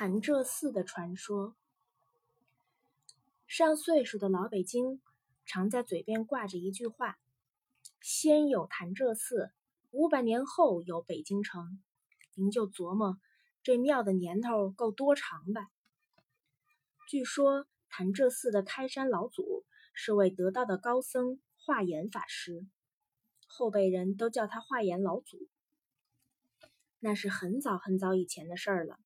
潭柘寺的传说。上岁数的老北京常在嘴边挂着一句话：“先有潭柘寺，五百年后有北京城。”您就琢磨这庙的年头够多长吧。据说潭柘寺的开山老祖是位得道的高僧化严法师，后辈人都叫他化严老祖。那是很早很早以前的事儿了。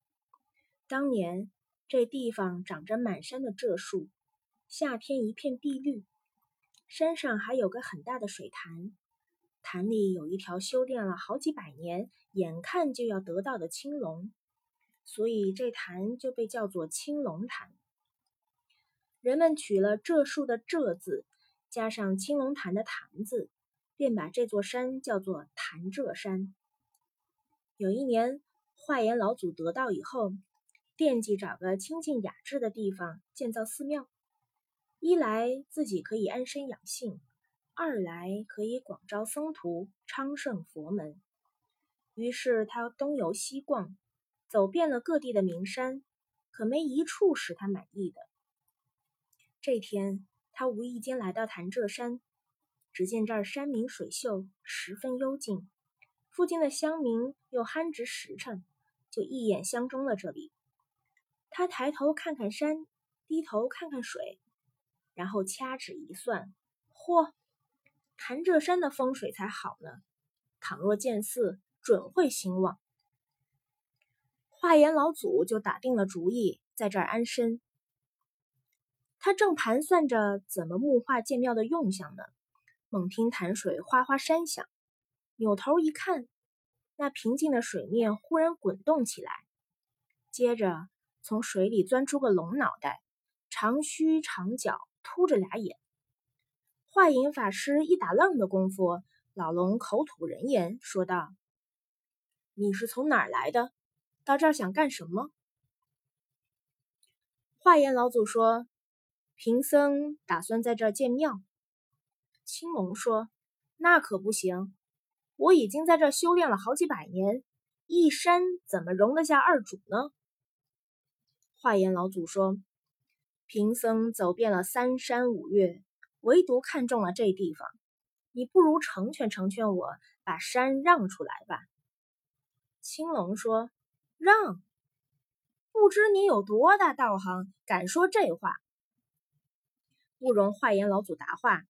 当年这地方长着满山的柘树，夏天一片碧绿，山上还有个很大的水潭，潭里有一条修炼了好几百年、眼看就要得道的青龙，所以这潭就被叫做青龙潭。人们取了柘树的柘字，加上青龙潭的潭字，便把这座山叫做潭柘山。有一年，化严老祖得道以后。惦记找个清静雅致的地方建造寺庙，一来自己可以安身养性，二来可以广招僧徒，昌盛佛门。于是他东游西逛，走遍了各地的名山，可没一处使他满意的。这天，他无意间来到潭柘山，只见这儿山明水秀，十分幽静，附近的乡民又憨直实诚，就一眼相中了这里。他抬头看看山，低头看看水，然后掐指一算，嚯，潭柘山的风水才好呢！倘若建寺，准会兴旺。化严老祖就打定了主意，在这儿安身。他正盘算着怎么木化建庙的用向呢，猛听潭水哗哗山响，扭头一看，那平静的水面忽然滚动起来，接着。从水里钻出个龙脑袋，长须长角，凸着俩眼。化隐法师一打愣的功夫，老龙口吐人言，说道：“你是从哪儿来的？到这儿想干什么？”化岩老祖说：“贫僧打算在这儿建庙。”青龙说：“那可不行，我已经在这修炼了好几百年，一山怎么容得下二主呢？”化严老祖说：“贫僧走遍了三山五岳，唯独看中了这地方。你不如成全成全我，把山让出来吧。”青龙说：“让？不知你有多大道行，敢说这话？”不容化严老祖答话。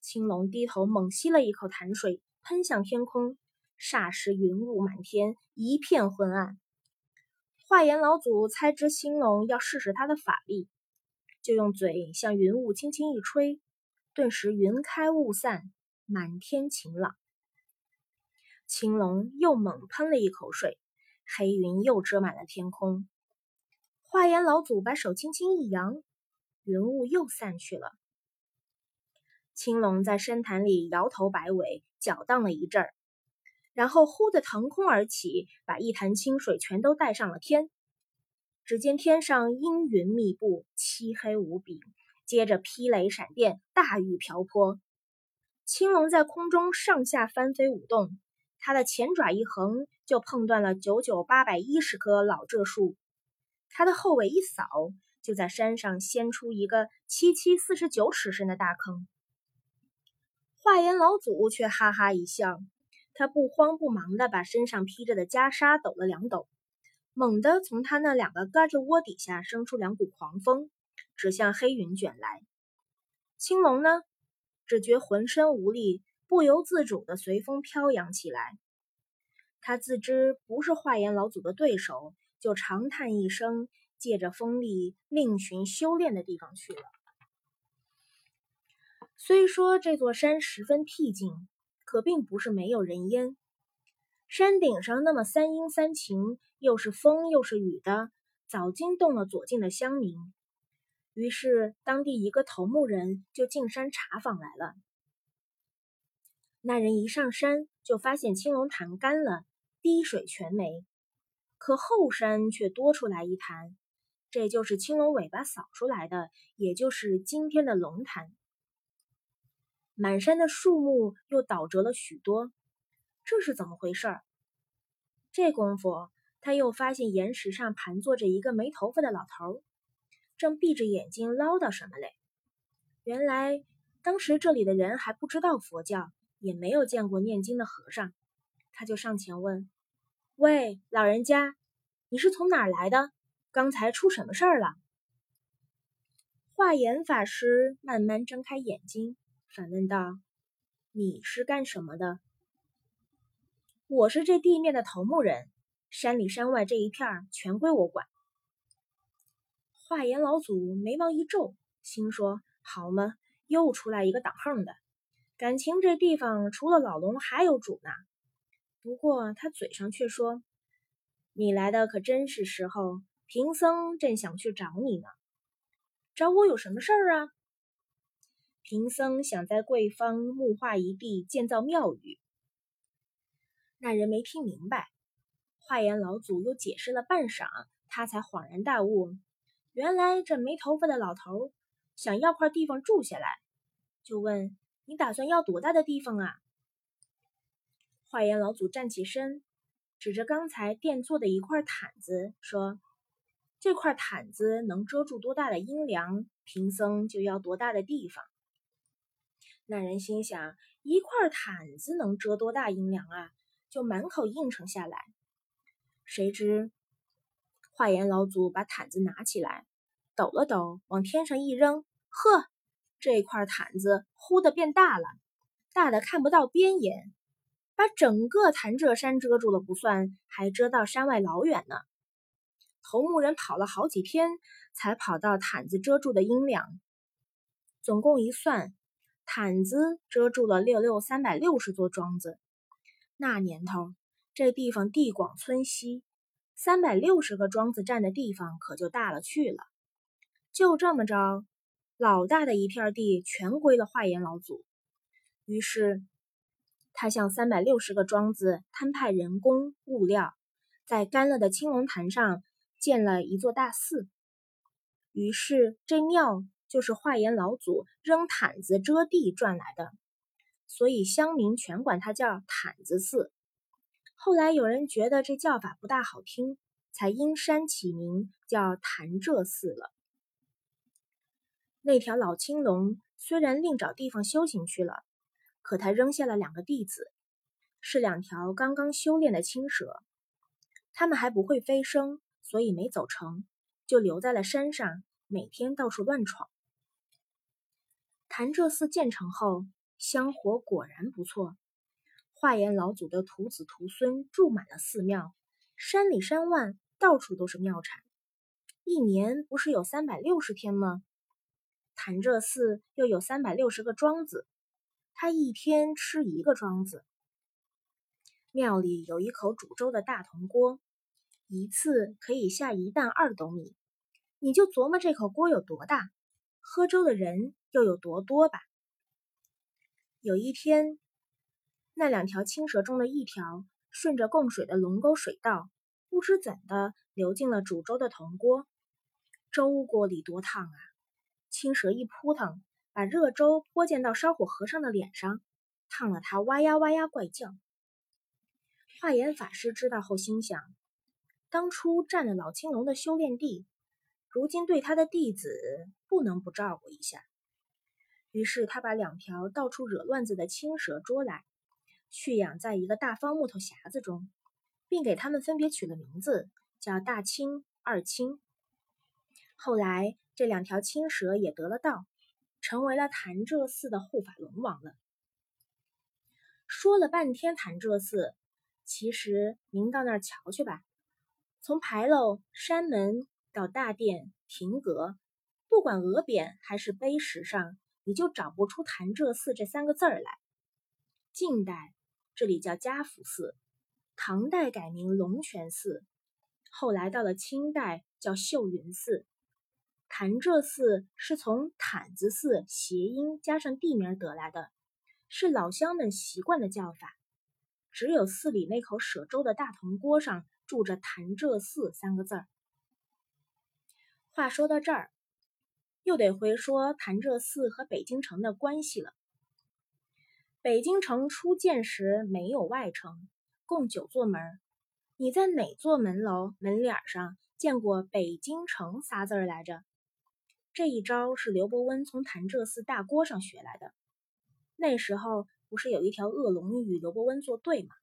青龙低头猛吸了一口潭水，喷向天空，霎时云雾满天，一片昏暗。化严老祖猜知青龙要试试他的法力，就用嘴向云雾轻轻一吹，顿时云开雾散，满天晴朗。青龙又猛喷了一口水，黑云又遮满了天空。化严老祖把手轻轻一扬，云雾又散去了。青龙在深潭里摇头摆尾，搅荡了一阵儿。然后忽的腾空而起，把一潭清水全都带上了天。只见天上阴云密布，漆黑无比，接着霹雷闪电，大雨瓢泼。青龙在空中上下翻飞舞动，它的前爪一横，就碰断了九九八百一十棵老柘树；它的后尾一扫，就在山上掀出一个七七四十九尺深的大坑。化严老祖却哈哈一笑。他不慌不忙地把身上披着的袈裟抖了两抖，猛地从他那两个胳肢窝底下生出两股狂风，指向黑云卷来。青龙呢，只觉浑身无力，不由自主地随风飘扬起来。他自知不是化岩老祖的对手，就长叹一声，借着风力另寻修炼的地方去了。虽说这座山十分僻静。可并不是没有人烟，山顶上那么三阴三晴，又是风又是雨的，早惊动了左近的乡民。于是当地一个头目人就进山查访来了。那人一上山就发现青龙潭干了，滴水全没，可后山却多出来一潭，这就是青龙尾巴扫出来的，也就是今天的龙潭。满山的树木又倒折了许多，这是怎么回事儿？这功夫，他又发现岩石上盘坐着一个没头发的老头，正闭着眼睛唠叨什么嘞。原来当时这里的人还不知道佛教，也没有见过念经的和尚。他就上前问：“喂，老人家，你是从哪儿来的？刚才出什么事儿了？”化严法师慢慢睁开眼睛，反问道：“你是干什么的？”“我是这地面的头目人。”山里山外这一片全归我管。华严老祖眉毛一皱，心说：“好嘛，又出来一个挡横的。感情这地方除了老龙还有主呢。”不过他嘴上却说：“你来的可真是时候，贫僧正想去找你呢。找我有什么事儿啊？”贫僧想在贵方木化一地建造庙宇。那人没听明白。化严老祖又解释了半晌，他才恍然大悟，原来这没头发的老头想要块地方住下来，就问：“你打算要多大的地方啊？”化严老祖站起身，指着刚才垫坐的一块毯子说：“这块毯子能遮住多大的阴凉，贫僧就要多大的地方。”那人心想：一块毯子能遮多大阴凉啊？就满口应承下来。谁知，化严老祖把毯子拿起来，抖了抖，往天上一扔，呵，这块毯子忽的变大了，大的看不到边沿，把整个潭柘山遮住了不算，还遮到山外老远呢。头目人跑了好几天，才跑到毯子遮住的阴凉，总共一算，毯子遮住了六六三百六十座庄子。那年头。这地方地广村稀，三百六十个庄子占的地方可就大了去了。就这么着，老大的一片地全归了化严老祖。于是，他向三百六十个庄子摊派人工物料，在干了的青龙潭上建了一座大寺。于是，这庙就是化岩老祖扔毯子遮地赚来的，所以乡民全管它叫毯子寺。后来有人觉得这叫法不大好听，才因山起名叫潭柘寺了。那条老青龙虽然另找地方修行去了，可他扔下了两个弟子，是两条刚刚修炼的青蛇。他们还不会飞升，所以没走成，就留在了山上，每天到处乱闯。潭柘寺建成后，香火果然不错。化严老祖的徒子徒孙住满了寺庙，山里山外到处都是庙产。一年不是有三百六十天吗？潭柘寺又有三百六十个庄子，他一天吃一个庄子。庙里有一口煮粥的大铜锅，一次可以下一担二斗米，你就琢磨这口锅有多大，喝粥的人又有多多吧。有一天。那两条青蛇中的一条，顺着供水的龙沟水道，不知怎的流进了煮粥的铜锅。粥锅里多烫啊！青蛇一扑腾，把热粥泼溅到烧火和尚的脸上，烫了他哇呀哇呀怪叫。化严法师知道后心想：当初占了老青龙的修炼地，如今对他的弟子不能不照顾一下。于是他把两条到处惹乱子的青蛇捉来。去养在一个大方木头匣子中，并给他们分别取了名字，叫大青、二青。后来，这两条青蛇也得了道，成为了潭柘寺的护法龙王了。说了半天潭柘寺，其实您到那儿瞧去吧。从牌楼、山门到大殿、亭阁，不管额匾还是碑石上，你就找不出潭柘寺这三个字儿来。近代。这里叫嘉福寺，唐代改名龙泉寺，后来到了清代叫秀云寺。潭柘寺是从毯子寺谐音加上地名得来的，是老乡们习惯的叫法。只有寺里那口舍粥的大铜锅上住着潭柘寺三个字儿。话说到这儿，又得回说潭柘寺和北京城的关系了。北京城初建时没有外城，共九座门，你在哪座门楼门脸上见过“北京城”仨字来着？这一招是刘伯温从潭柘寺大锅上学来的。那时候不是有一条恶龙与刘伯温作对吗？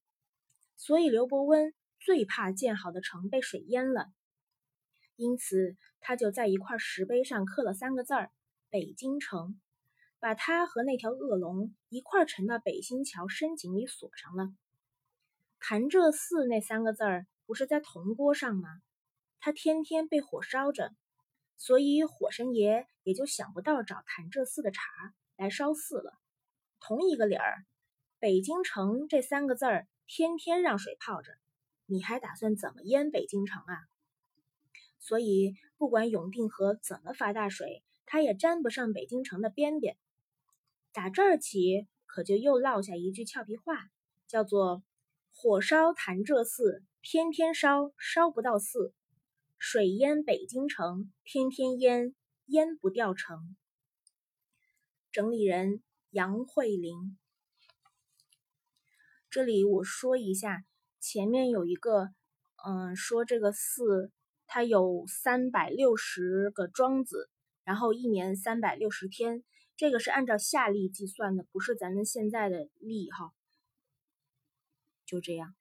所以刘伯温最怕建好的城被水淹了，因此他就在一块石碑上刻了三个字儿“北京城”，把他和那条恶龙一块沉到北新桥深井里锁上了。潭柘寺那三个字儿不是在铜锅上吗？他天天被火烧着，所以火神爷也就想不到找潭柘寺的茬来烧寺了。同一个理儿，北京城这三个字儿天天让水泡着，你还打算怎么淹北京城啊？所以不管永定河怎么发大水，它也沾不上北京城的边边。打这儿起，可就又落下一句俏皮话，叫做。火烧潭柘寺，天天烧，烧不到寺；水淹北京城，天天淹，淹不掉城。整理人杨慧玲。这里我说一下，前面有一个，嗯，说这个寺它有三百六十个庄子，然后一年三百六十天，这个是按照夏历计算的，不是咱们现在的历哈。就这样。